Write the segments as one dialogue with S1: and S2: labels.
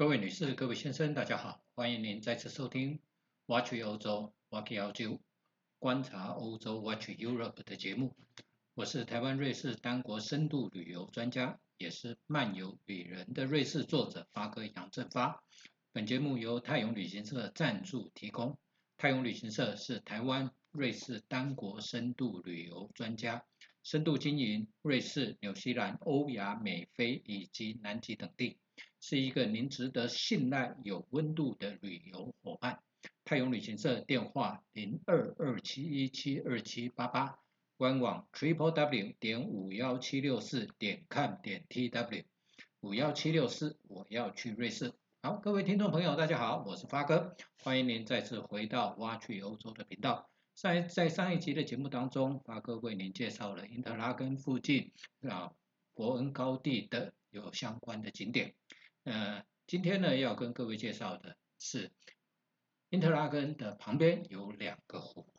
S1: 各位女士、各位先生，大家好，欢迎您再次收听 Watch 欧洲 Watch 欧洲观察欧洲 Watch Europe 的节目。我是台湾瑞士单国深度旅游专家，也是漫游旅人的瑞士作者发哥杨振发。本节目由泰永旅行社赞助提供。泰永旅行社是台湾瑞士单国深度旅游专家，深度经营瑞士、纽西兰、欧亚美非以及南极等地。是一个您值得信赖、有温度的旅游伙伴。泰永旅行社电话零二二七一七二七八八，官网 triple w 点五幺七六四点 com 点 tw 五幺七六四，我要去瑞士。好，各位听众朋友，大家好，我是发哥，欢迎您再次回到挖去欧洲的频道。在在上一集的节目当中，发哥为您介绍了因特拉根附近啊伯恩高地的有相关的景点。呃，今天呢要跟各位介绍的是，因特拉根的旁边有两个湖，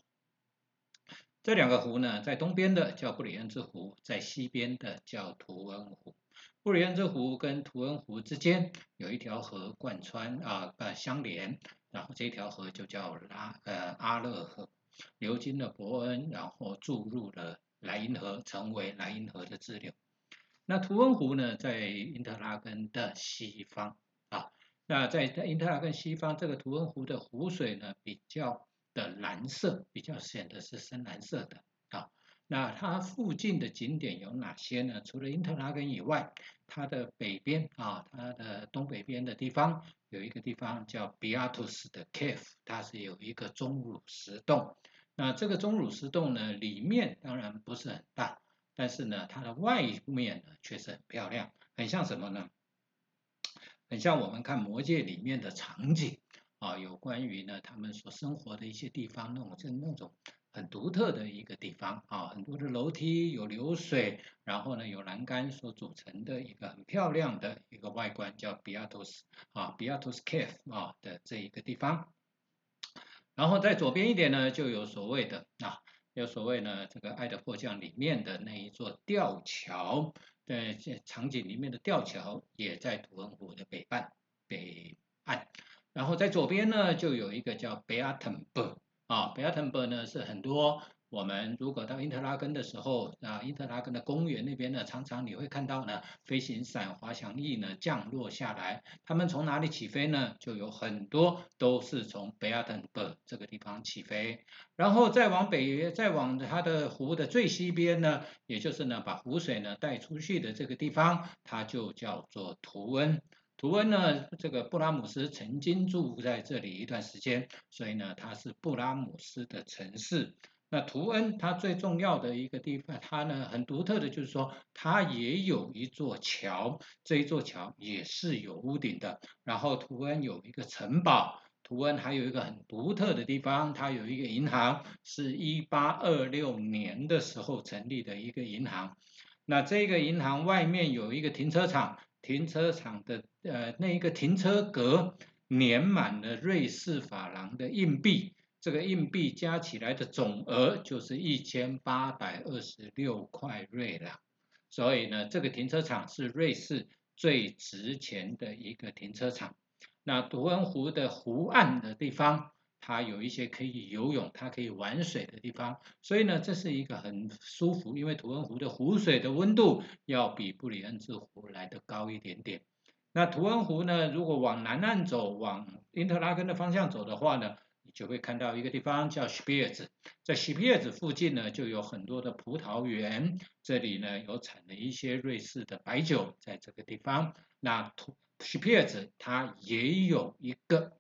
S1: 这两个湖呢，在东边的叫布里恩兹湖，在西边的叫图恩湖。布里恩兹湖跟图恩湖之间有一条河贯穿啊呃相连，然后这条河就叫拉呃阿勒河，流经了伯恩，然后注入了莱茵河，成为莱茵河的支流。那图恩湖呢，在因特拉根的西方啊。那在在因特拉根西方，这个图恩湖的湖水呢，比较的蓝色，比较显得是深蓝色的啊。那它附近的景点有哪些呢？除了因特拉根以外，它的北边啊，它的东北边的地方有一个地方叫比亚图斯的 Cave，它是有一个钟乳石洞。那这个钟乳石洞呢，里面当然不是很大。但是呢，它的外面呢确实很漂亮，很像什么呢？很像我们看《魔戒》里面的场景啊，有关于呢他们所生活的一些地方，那种就那种很独特的一个地方啊，很多的楼梯，有流水，然后呢有栏杆所组成的一个很漂亮的一个外观，叫比亚图斯啊，比亚图斯 Cave 啊的这一个地方。然后在左边一点呢，就有所谓的啊。有所谓呢，这个《爱的迫降》里面的那一座吊桥，在场景里面的吊桥也在图恩湖的北半北岸。然后在左边呢，就有一个叫 b e a t e n b e r g 啊 b e a t e n b e r g 呢是很多。我们如果到因特拉根的时候，啊，因特拉根的公园那边呢，常常你会看到呢，飞行伞、滑翔翼呢降落下来。他们从哪里起飞呢？就有很多都是从贝亚滕伯这个地方起飞，然后再往北，再往它的湖的最西边呢，也就是呢把湖水呢带出去的这个地方，它就叫做图恩。图恩呢，这个布拉姆斯曾经住在这里一段时间，所以呢，它是布拉姆斯的城市。那图恩它最重要的一个地方，它呢很独特的，就是说它也有一座桥，这一座桥也是有屋顶的。然后图恩有一个城堡，图恩还有一个很独特的地方，它有一个银行，是一八二六年的时候成立的一个银行。那这个银行外面有一个停车场，停车场的呃那一个停车格粘满了瑞士法郎的硬币。这个硬币加起来的总额就是一千八百二十六块瑞郎，所以呢，这个停车场是瑞士最值钱的一个停车场。那图恩湖的湖岸的地方，它有一些可以游泳、它可以玩水的地方，所以呢，这是一个很舒服，因为图恩湖的湖水的温度要比布里恩兹湖来的高一点点。那图恩湖呢，如果往南岸走，往因特拉根的方向走的话呢？就会看到一个地方叫西皮尔子，在西皮尔子附近呢，就有很多的葡萄园，这里呢有产了一些瑞士的白酒，在这个地方。那图西皮尔子它也有一个，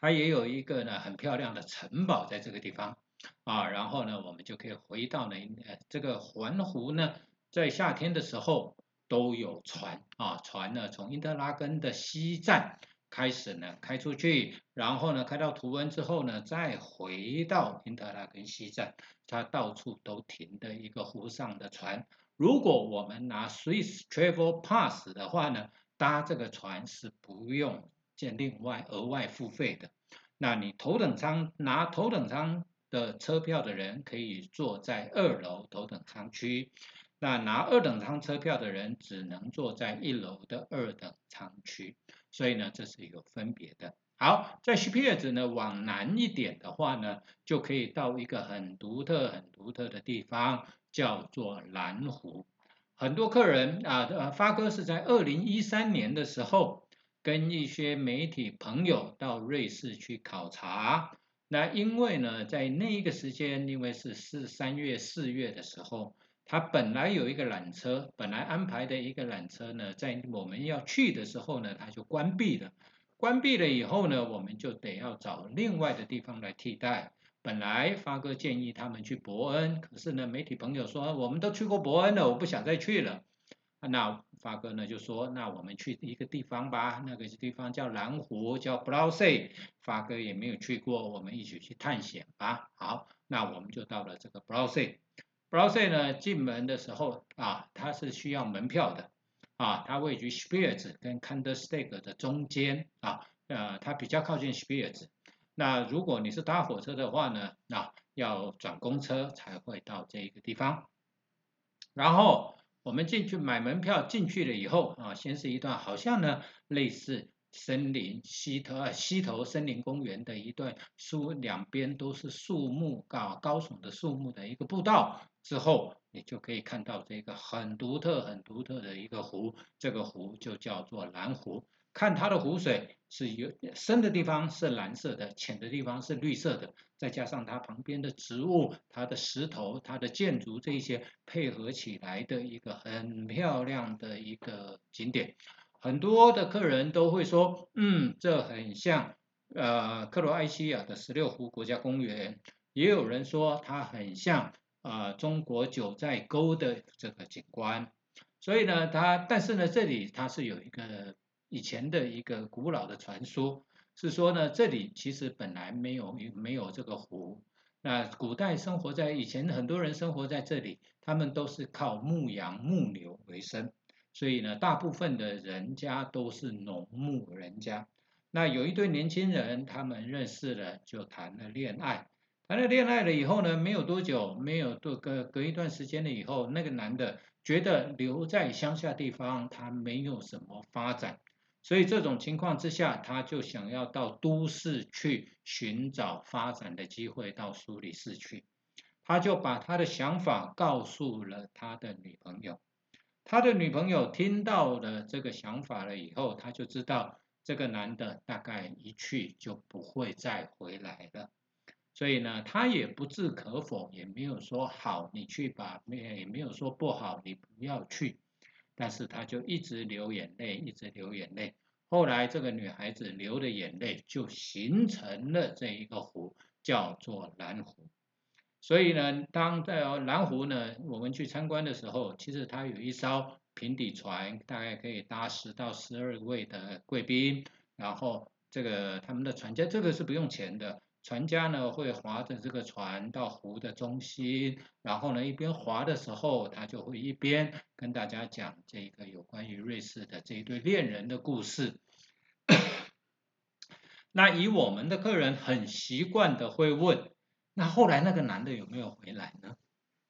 S1: 它也有一个呢很漂亮的城堡在这个地方啊。然后呢，我们就可以回到呢，呃，这个环湖呢，在夏天的时候都有船啊，船呢从因特拉根的西站。开始呢，开出去，然后呢，开到图文之后呢，再回到因特拉根西站，它到处都停的一个湖上的船。如果我们拿 Swiss Travel Pass 的话呢，搭这个船是不用建另外额外付费的。那你头等舱拿头等舱的车票的人可以坐在二楼头等舱区，那拿二等舱车票的人只能坐在一楼的二等舱区。所以呢，这是有分别的。好，在 s p e r s 呢往南一点的话呢，就可以到一个很独特、很独特的地方，叫做蓝湖。很多客人啊，呃，发哥是在二零一三年的时候，跟一些媒体朋友到瑞士去考察。那因为呢，在那一个时间，因为是四三月、四月的时候。他本来有一个缆车，本来安排的一个缆车呢，在我们要去的时候呢，它就关闭了。关闭了以后呢，我们就得要找另外的地方来替代。本来发哥建议他们去伯恩，可是呢，媒体朋友说我们都去过伯恩了，我不想再去了。那发哥呢就说，那我们去一个地方吧，那个地方叫蓝湖，叫 b r o s e 发哥也没有去过，我们一起去探险吧。好，那我们就到了这个 b r o s e b r o s e 呢，进门的时候啊，它是需要门票的啊，它位于 Spiers 跟 Candlestick 的中间啊，呃，它比较靠近 Spiers。那如果你是搭火车的话呢，那要转公车才会到这个地方。然后我们进去买门票进去了以后啊，先是一段好像呢类似。森林西头啊，西头森林公园的一段树，两边都是树木高高耸的树木的一个步道。之后，你就可以看到这个很独特、很独特的一个湖，这个湖就叫做蓝湖。看它的湖水是有深的地方是蓝色的，浅的地方是绿色的，再加上它旁边的植物、它的石头、它的建筑这一些配合起来的一个很漂亮的一个景点。很多的客人都会说，嗯，这很像呃克罗埃西亚的十六湖国家公园，也有人说它很像啊中国九寨沟的这个景观，所以呢，它但是呢，这里它是有一个以前的一个古老的传说，是说呢，这里其实本来没有没有这个湖，那古代生活在以前很多人生活在这里，他们都是靠牧羊牧牛为生。所以呢，大部分的人家都是农牧人家。那有一对年轻人，他们认识了，就谈了恋爱。谈了恋爱了以后呢，没有多久，没有多隔隔一段时间了以后，那个男的觉得留在乡下地方他没有什么发展，所以这种情况之下，他就想要到都市去寻找发展的机会，到苏黎世去。他就把他的想法告诉了他的女朋友。他的女朋友听到了这个想法了以后，他就知道这个男的大概一去就不会再回来了，所以呢，他也不置可否，也没有说好你去吧，没也没有说不好你不要去，但是他就一直流眼泪，一直流眼泪。后来这个女孩子流的眼泪就形成了这一个湖，叫做蓝湖。所以呢，当在蓝湖呢，我们去参观的时候，其实它有一艘平底船，大概可以搭十到十二位的贵宾。然后这个他们的船家，这个是不用钱的。船家呢会划着这个船到湖的中心，然后呢一边划的时候，他就会一边跟大家讲这个有关于瑞士的这一对恋人的故事。那以我们的客人很习惯的会问。那后来那个男的有没有回来呢？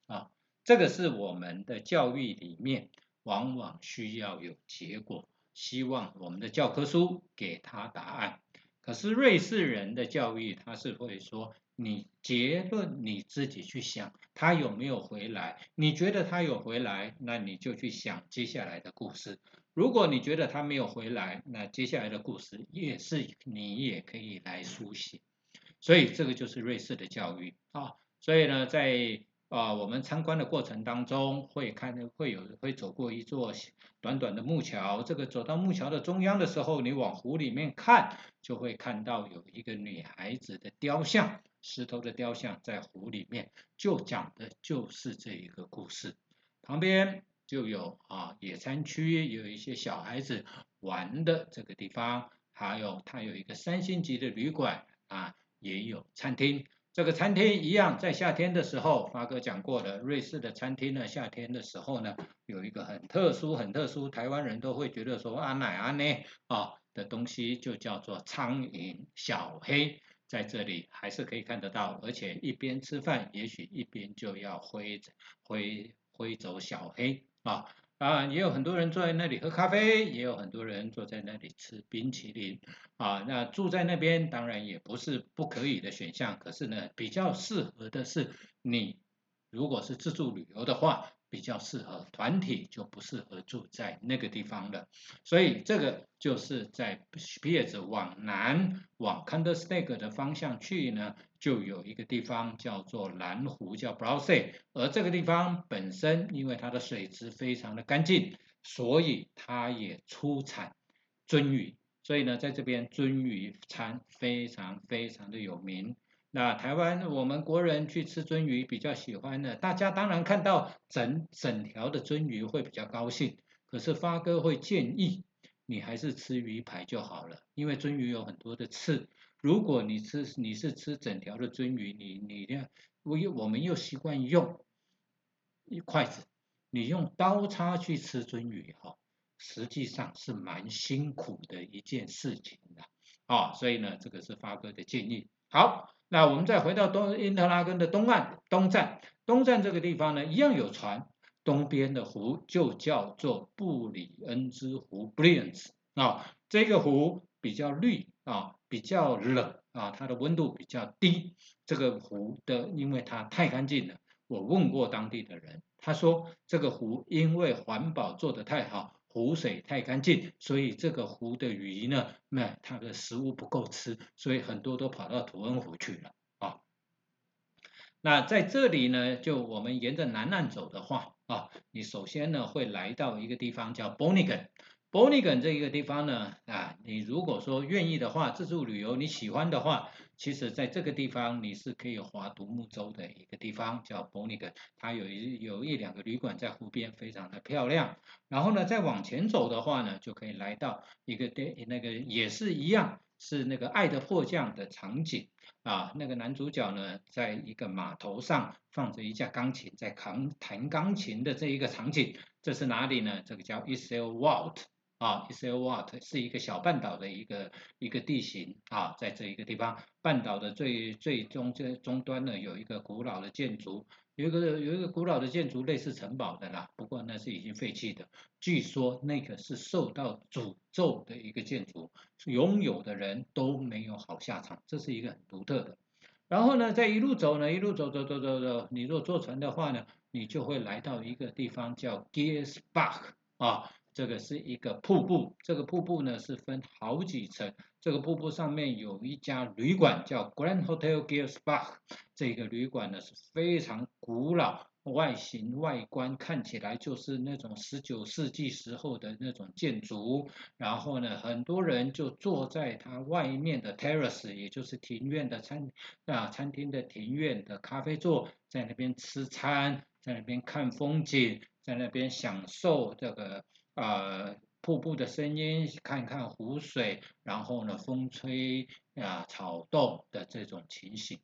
S1: 啊，这个是我们的教育里面往往需要有结果，希望我们的教科书给他答案。可是瑞士人的教育他是会说，你结论你自己去想，他有没有回来？你觉得他有回来，那你就去想接下来的故事。如果你觉得他没有回来，那接下来的故事也是你也可以来书写。所以这个就是瑞士的教育啊，所以呢，在啊我们参观的过程当中，会看会有会走过一座短短的木桥，这个走到木桥的中央的时候，你往湖里面看，就会看到有一个女孩子的雕像，石头的雕像在湖里面，就讲的就是这一个故事。旁边就有啊野餐区，有一些小孩子玩的这个地方，还有它有一个三星级的旅馆啊。也有餐厅，这个餐厅一样，在夏天的时候，发哥讲过的，瑞士的餐厅呢，夏天的时候呢，有一个很特殊、很特殊，台湾人都会觉得说啊奶啊呢啊的东西，就叫做苍蝇小黑，在这里还是可以看得到，而且一边吃饭，也许一边就要挥挥挥走小黑啊。啊，也有很多人坐在那里喝咖啡，也有很多人坐在那里吃冰淇淋啊。那住在那边当然也不是不可以的选项，可是呢，比较适合的是你如果是自助旅游的话。比较适合团体，就不适合住在那个地方了。所以这个就是在 Piers 往南往 Candlestick 的方向去呢，就有一个地方叫做蓝湖，叫 Browse。而这个地方本身，因为它的水质非常的干净，所以它也出产鳟鱼。所以呢，在这边鳟鱼餐非常非常的有名。那台湾我们国人去吃鳟鱼比较喜欢的，大家当然看到整整条的鳟鱼会比较高兴。可是发哥会建议你还是吃鱼排就好了，因为鳟鱼有很多的刺。如果你吃你是吃整条的鳟鱼，你你要我又我们又习惯用一筷子，你用刀叉去吃鳟鱼哈，实际上是蛮辛苦的一件事情的啊。所以呢，这个是发哥的建议。好。那我们再回到东因特拉根的东岸东站，东站这个地方呢，一样有船，东边的湖就叫做布里恩兹湖 b r i l l i a n c e 啊，这个湖比较绿啊，比较冷啊，它的温度比较低。这个湖的，因为它太干净了，我问过当地的人，他说这个湖因为环保做得太好。湖水太干净，所以这个湖的鱼呢，那它的食物不够吃，所以很多都跑到图恩湖去了啊。那在这里呢，就我们沿着南岸走的话啊，你首先呢会来到一个地方叫 Bonigan。Bonigan 这一个地方呢，啊，你如果说愿意的话，自助旅游你喜欢的话，其实在这个地方你是可以划独木舟的一个地方，叫 Bonigan，它有一有一两个旅馆在湖边，非常的漂亮。然后呢，再往前走的话呢，就可以来到一个电那个也是一样，是那个爱的迫降的场景啊，那个男主角呢，在一个码头上放着一架钢琴，在弹弹钢琴的这一个场景，这是哪里呢？这个叫 Isle Walt。啊，Isle Wat 是一个小半岛的一个一个地形啊，在这一个地方，半岛的最最中这终端呢，有一个古老的建筑，有一个有一个古老的建筑，类似城堡的啦，不过那是已经废弃的，据说那个是受到诅咒的一个建筑，拥有的人都没有好下场，这是一个很独特的。然后呢，再一路走呢，一路走走走走走，你若坐船的话呢，你就会来到一个地方叫 Gearsbach 啊。这个是一个瀑布，这个瀑布呢是分好几层，这个瀑布上面有一家旅馆叫 Grand Hotel Gearsbach，这个旅馆呢是非常古老，外形外观看起来就是那种十九世纪时候的那种建筑，然后呢很多人就坐在它外面的 terrace，也就是庭院的餐啊餐厅的庭院的咖啡座，在那边吃餐，在那边看风景，在那边享受这个。啊，瀑布的声音，看看湖水，然后呢，风吹啊，草动的这种情形，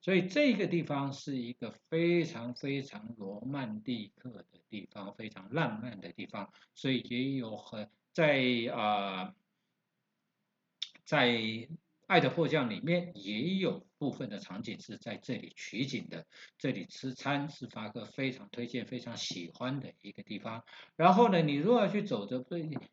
S1: 所以这个地方是一个非常非常罗曼蒂克的地方，非常浪漫的地方，所以也有很在啊，在。爱的迫降里面也有部分的场景是在这里取景的，这里吃餐是发哥非常推荐、非常喜欢的一个地方。然后呢，你如果要去走着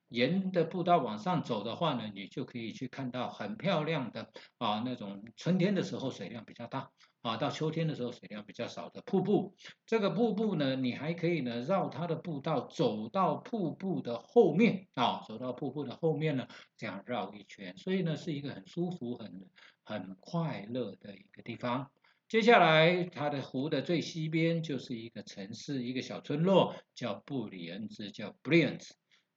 S1: 沿的步道往上走的话呢，你就可以去看到很漂亮的啊那种春天的时候水量比较大。啊，到秋天的时候水量比较少的瀑布，这个瀑布呢，你还可以呢绕它的步道走到瀑布的后面啊，走到瀑布的后面呢，这样绕一圈，所以呢是一个很舒服、很很快乐的一个地方。接下来，它的湖的最西边就是一个城市，一个小村落，叫布里恩兹，叫 Brienz。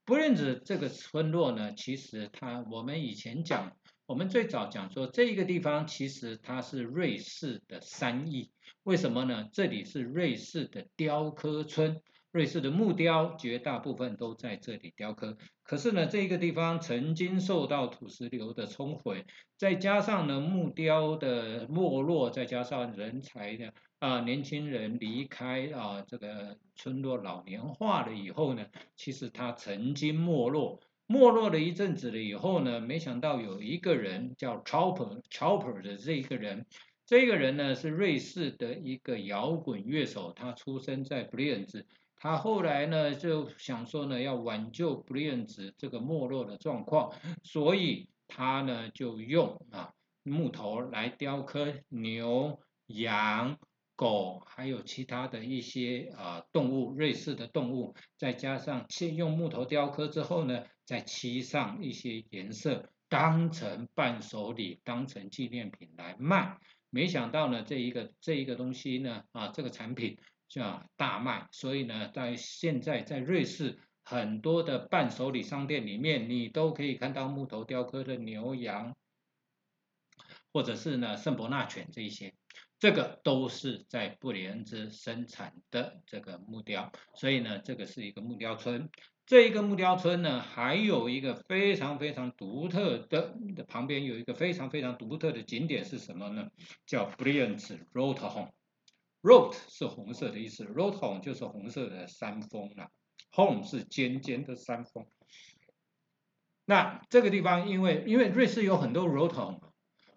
S1: 布里恩兹这个村落呢，其实它我们以前讲。我们最早讲说这一个地方其实它是瑞士的三义，为什么呢？这里是瑞士的雕刻村，瑞士的木雕绝大部分都在这里雕刻。可是呢，这个地方曾经受到土石流的冲毁，再加上呢木雕的没落，再加上人才的啊年轻人离开啊这个村落老年化了以后呢，其实它曾经没落。没落了一阵子了以后呢，没想到有一个人叫 Chopper Chopper 的这一个人，这个人呢是瑞士的一个摇滚乐手，他出生在 b r i a n 兹，他后来呢就想说呢要挽救布列兹这个没落的状况，所以他呢就用啊木头来雕刻牛、羊、狗，还有其他的一些啊动物，瑞士的动物，再加上先用木头雕刻之后呢，再漆上一些颜色，当成伴手礼，当成纪念品来卖。没想到呢，这一个这一个东西呢，啊，这个产品叫大卖，所以呢，在现在在瑞士很多的伴手礼商店里面，你都可以看到木头雕刻的牛羊，或者是呢圣伯纳犬这一些，这个都是在布里恩兹生产的这个木雕，所以呢，这个是一个木雕村。这一个木雕村呢，还有一个非常非常独特的，旁边有一个非常非常独特的景点是什么呢？叫 Brilliant r o t h o m e。Rot 是红色的意思，rot home 就是红色的山峰了，Horn 是尖尖的山峰。那这个地方，因为因为瑞士有很多 rot home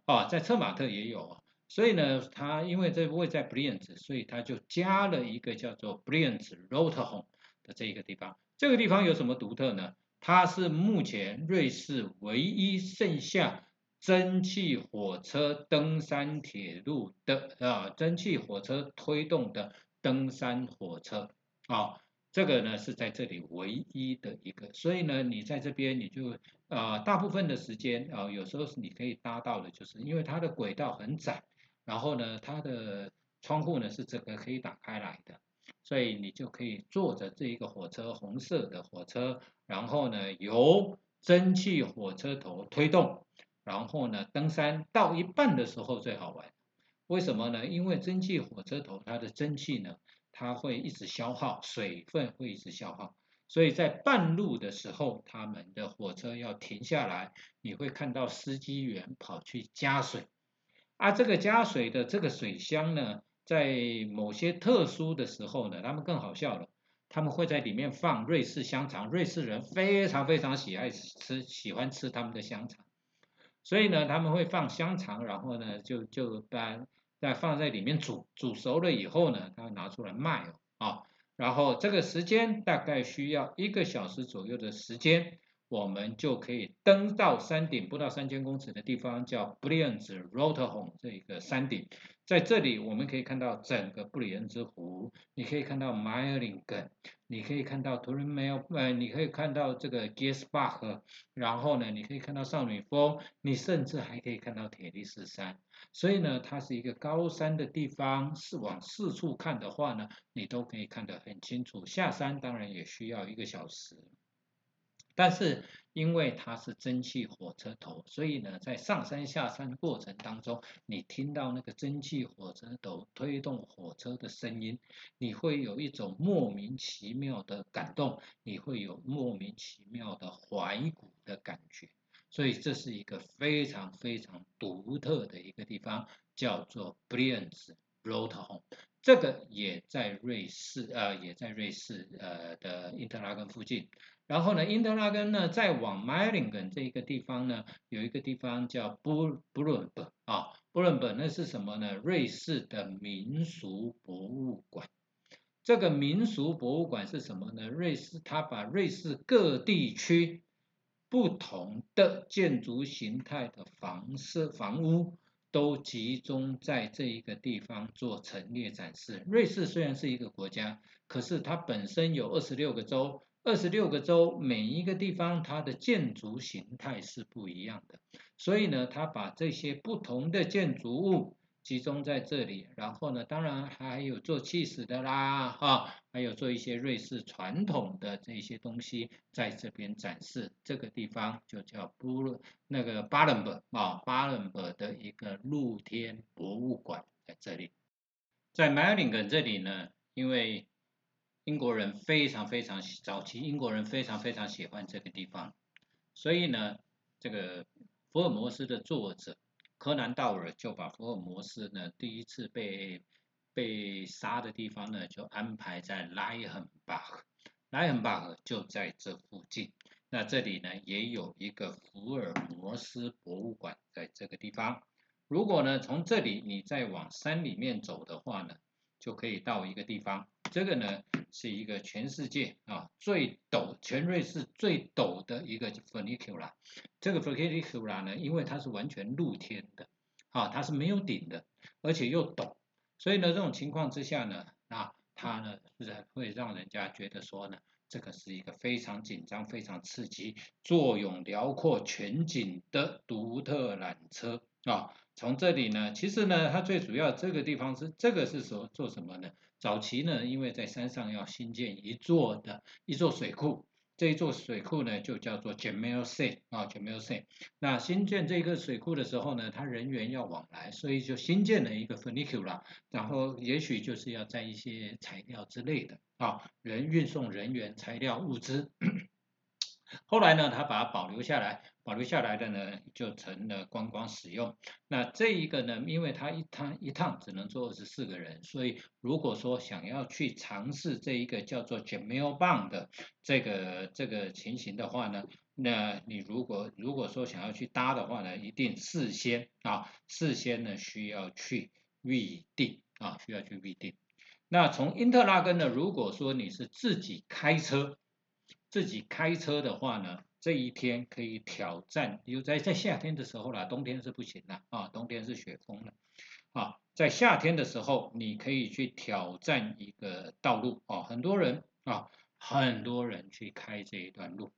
S1: 啊，在策马特也有啊，所以呢，它因为这位在 Brilliant，所以它就加了一个叫做 Brilliant Rothhorn 的这一个地方。这个地方有什么独特呢？它是目前瑞士唯一剩下蒸汽火车登山铁路的啊，蒸汽火车推动的登山火车啊，这个呢是在这里唯一的一个，所以呢，你在这边你就啊，大部分的时间啊，有时候是你可以搭到的，就是因为它的轨道很窄，然后呢，它的窗户呢是整个可以打开来的。所以你就可以坐着这一个火车，红色的火车，然后呢由蒸汽火车头推动，然后呢登山到一半的时候最好玩，为什么呢？因为蒸汽火车头它的蒸汽呢，它会一直消耗，水分会一直消耗，所以在半路的时候，他们的火车要停下来，你会看到司机员跑去加水，啊，这个加水的这个水箱呢。在某些特殊的时候呢，他们更好笑了，他们会在里面放瑞士香肠，瑞士人非常非常喜爱吃，喜欢吃他们的香肠，所以呢，他们会放香肠，然后呢，就就把再放在里面煮，煮熟了以后呢，他拿出来卖，啊，然后这个时间大概需要一个小时左右的时间。我们就可以登到山顶，不到三千公尺的地方，叫布里恩兹 Rothhorn 这个山顶。在这里，我们可以看到整个布里恩兹湖，你可以看到 m e i l i n g e n 你可以看到图伦梅尔，呃，你可以看到这个 Giesbach，然后呢，你可以看到少女峰，你甚至还可以看到铁力士山。所以呢，它是一个高山的地方，是往四处看的话呢，你都可以看得很清楚。下山当然也需要一个小时。但是因为它是蒸汽火车头，所以呢，在上山下山过程当中，你听到那个蒸汽火车头推动火车的声音，你会有一种莫名其妙的感动，你会有莫名其妙的怀古的感觉，所以这是一个非常非常独特的一个地方，叫做 b r i 这个也在瑞士，呃，也在瑞士，呃的因特拉根附近。然后呢，因特拉根呢，再往 m 林 l i n g 这一个地方呢，有一个地方叫布布伦本啊，布伦本那是什么呢？瑞士的民俗博物馆。这个民俗博物馆是什么呢？瑞士它把瑞士各地区不同的建筑形态的房舍房屋都集中在这一个地方做陈列展示。瑞士虽然是一个国家，可是它本身有二十六个州。二十六个州，每一个地方它的建筑形态是不一样的，所以呢，它把这些不同的建筑物集中在这里，然后呢，当然还有做气势的啦，哈，还有做一些瑞士传统的这些东西在这边展示。这个地方就叫布那个巴伦伯啊，巴伦伯的一个露天博物馆在这里，在麦林根这里呢，因为。英国人非常非常早期，英国人非常非常喜欢这个地方，所以呢，这个福尔摩斯的作者柯南道尔就把福尔摩斯呢第一次被被杀的地方呢就安排在莱恩巴赫，莱恩巴赫就在这附近。那这里呢也有一个福尔摩斯博物馆在这个地方。如果呢从这里你再往山里面走的话呢，就可以到一个地方。这个呢是一个全世界啊最陡，全瑞士最陡的一个 funicular。这个 funicular 呢，因为它是完全露天的，啊，它是没有顶的，而且又陡，所以呢，这种情况之下呢，啊，它呢是会让人家觉得说呢，这个是一个非常紧张、非常刺激、作用辽阔、全景的独特缆车啊。从这里呢，其实呢，它最主要这个地方是这个是说做什么呢？早期呢，因为在山上要新建一座的一座水库，这一座水库呢就叫做 Jamel s e 啊 Jamel s e。那新建这个水库的时候呢，它人员要往来，所以就新建了一个 funicular，然后也许就是要在一些材料之类的啊，人运送人员、材料、物资。后来呢，他把它保留下来。保留下来的呢，就成了观光使用。那这一个呢，因为它一趟一趟只能坐二十四个人，所以如果说想要去尝试这一个叫做 Jamel Bang 的这个这个情形的话呢，那你如果如果说想要去搭的话呢，一定事先啊，事先呢需要去预定啊，需要去预定。那从因特拉根呢，如果说你是自己开车，自己开车的话呢？这一天可以挑战，有在在夏天的时候啦，冬天是不行的啊，冬天是雪封的啊，在夏天的时候你可以去挑战一个道路啊，很多人啊，很多人去开这一段路，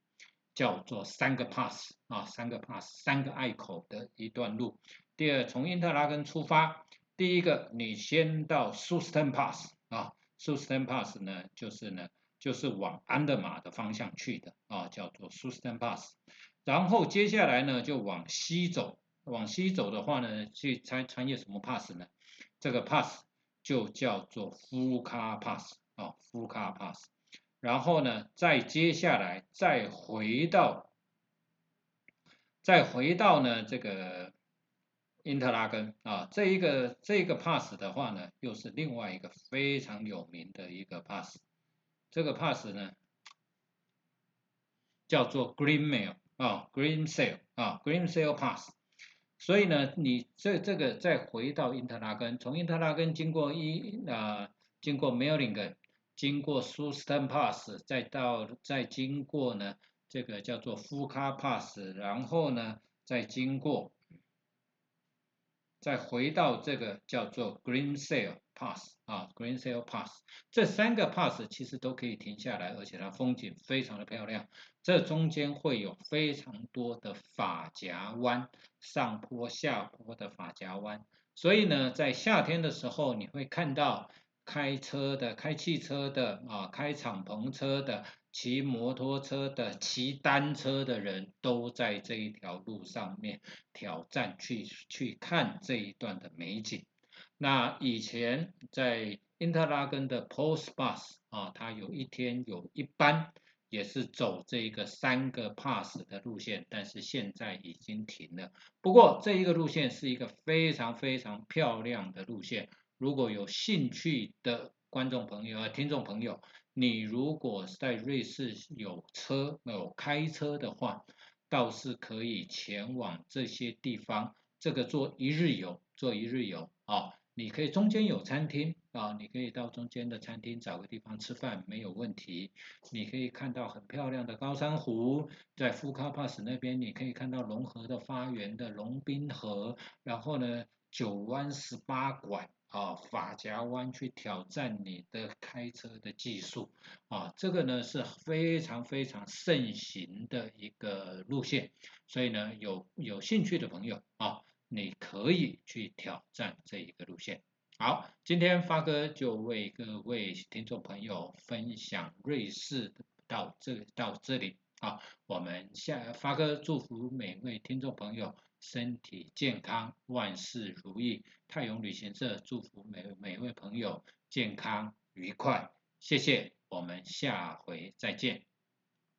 S1: 叫做三个 pass 啊，三个 pass，三个隘口的一段路。第二，从因特拉根出发，第一个你先到 s u s t e n Pass 啊 s u s t e n Pass 呢就是呢。就是往安德玛的方向去的啊，叫做 s u s t e n Pass。然后接下来呢，就往西走，往西走的话呢，去穿穿越什么 Pass 呢？这个 Pass 就叫做 Full Car Pass 啊，Full Car Pass。然后呢，再接下来再回到，再回到呢这个因特拉根啊，这一个这个 Pass 的话呢，又是另外一个非常有名的一个 Pass。这个 pass 呢，叫做 Green Mail 啊，Green Sail 啊，Green Sail Pass。所以呢，你这这个再回到因特拉根，从因特拉根经过一啊，经过 Mellingen，经过 s u s t e n Pass，再到再经过呢这个叫做 Fuka Pass，然后呢再经过，再回到这个叫做 Green Sail。Pass 啊，Green Sail Pass，这三个 Pass 其实都可以停下来，而且它风景非常的漂亮。这中间会有非常多的法夹弯，上坡下坡的法夹弯。所以呢，在夏天的时候，你会看到开车的、开汽车的啊，开敞篷车的、骑摩托车的、骑单车的人都在这一条路上面挑战去去看这一段的美景。那以前在因特拉根的 Post Bus 啊，它有一天有一班也是走这个三个 Pass 的路线，但是现在已经停了。不过这一个路线是一个非常非常漂亮的路线，如果有兴趣的观众朋友啊、听众朋友，你如果在瑞士有车有开车的话，倒是可以前往这些地方，这个做一日游，做一日游啊。你可以中间有餐厅啊，你可以到中间的餐厅找个地方吃饭没有问题。你可以看到很漂亮的高山湖，在富卡帕斯那边你可以看到龙河的发源的龙滨河，然后呢九弯十八拐啊，法夹弯去挑战你的开车的技术啊，这个呢是非常非常盛行的一个路线，所以呢有有兴趣的朋友啊。你可以去挑战这一个路线。好，今天发哥就为各位听众朋友分享瑞士到这到这里啊。我们下发哥祝福每位听众朋友身体健康，万事如意。泰永旅行社祝福每每位朋友健康愉快。谢谢，我们下回再见。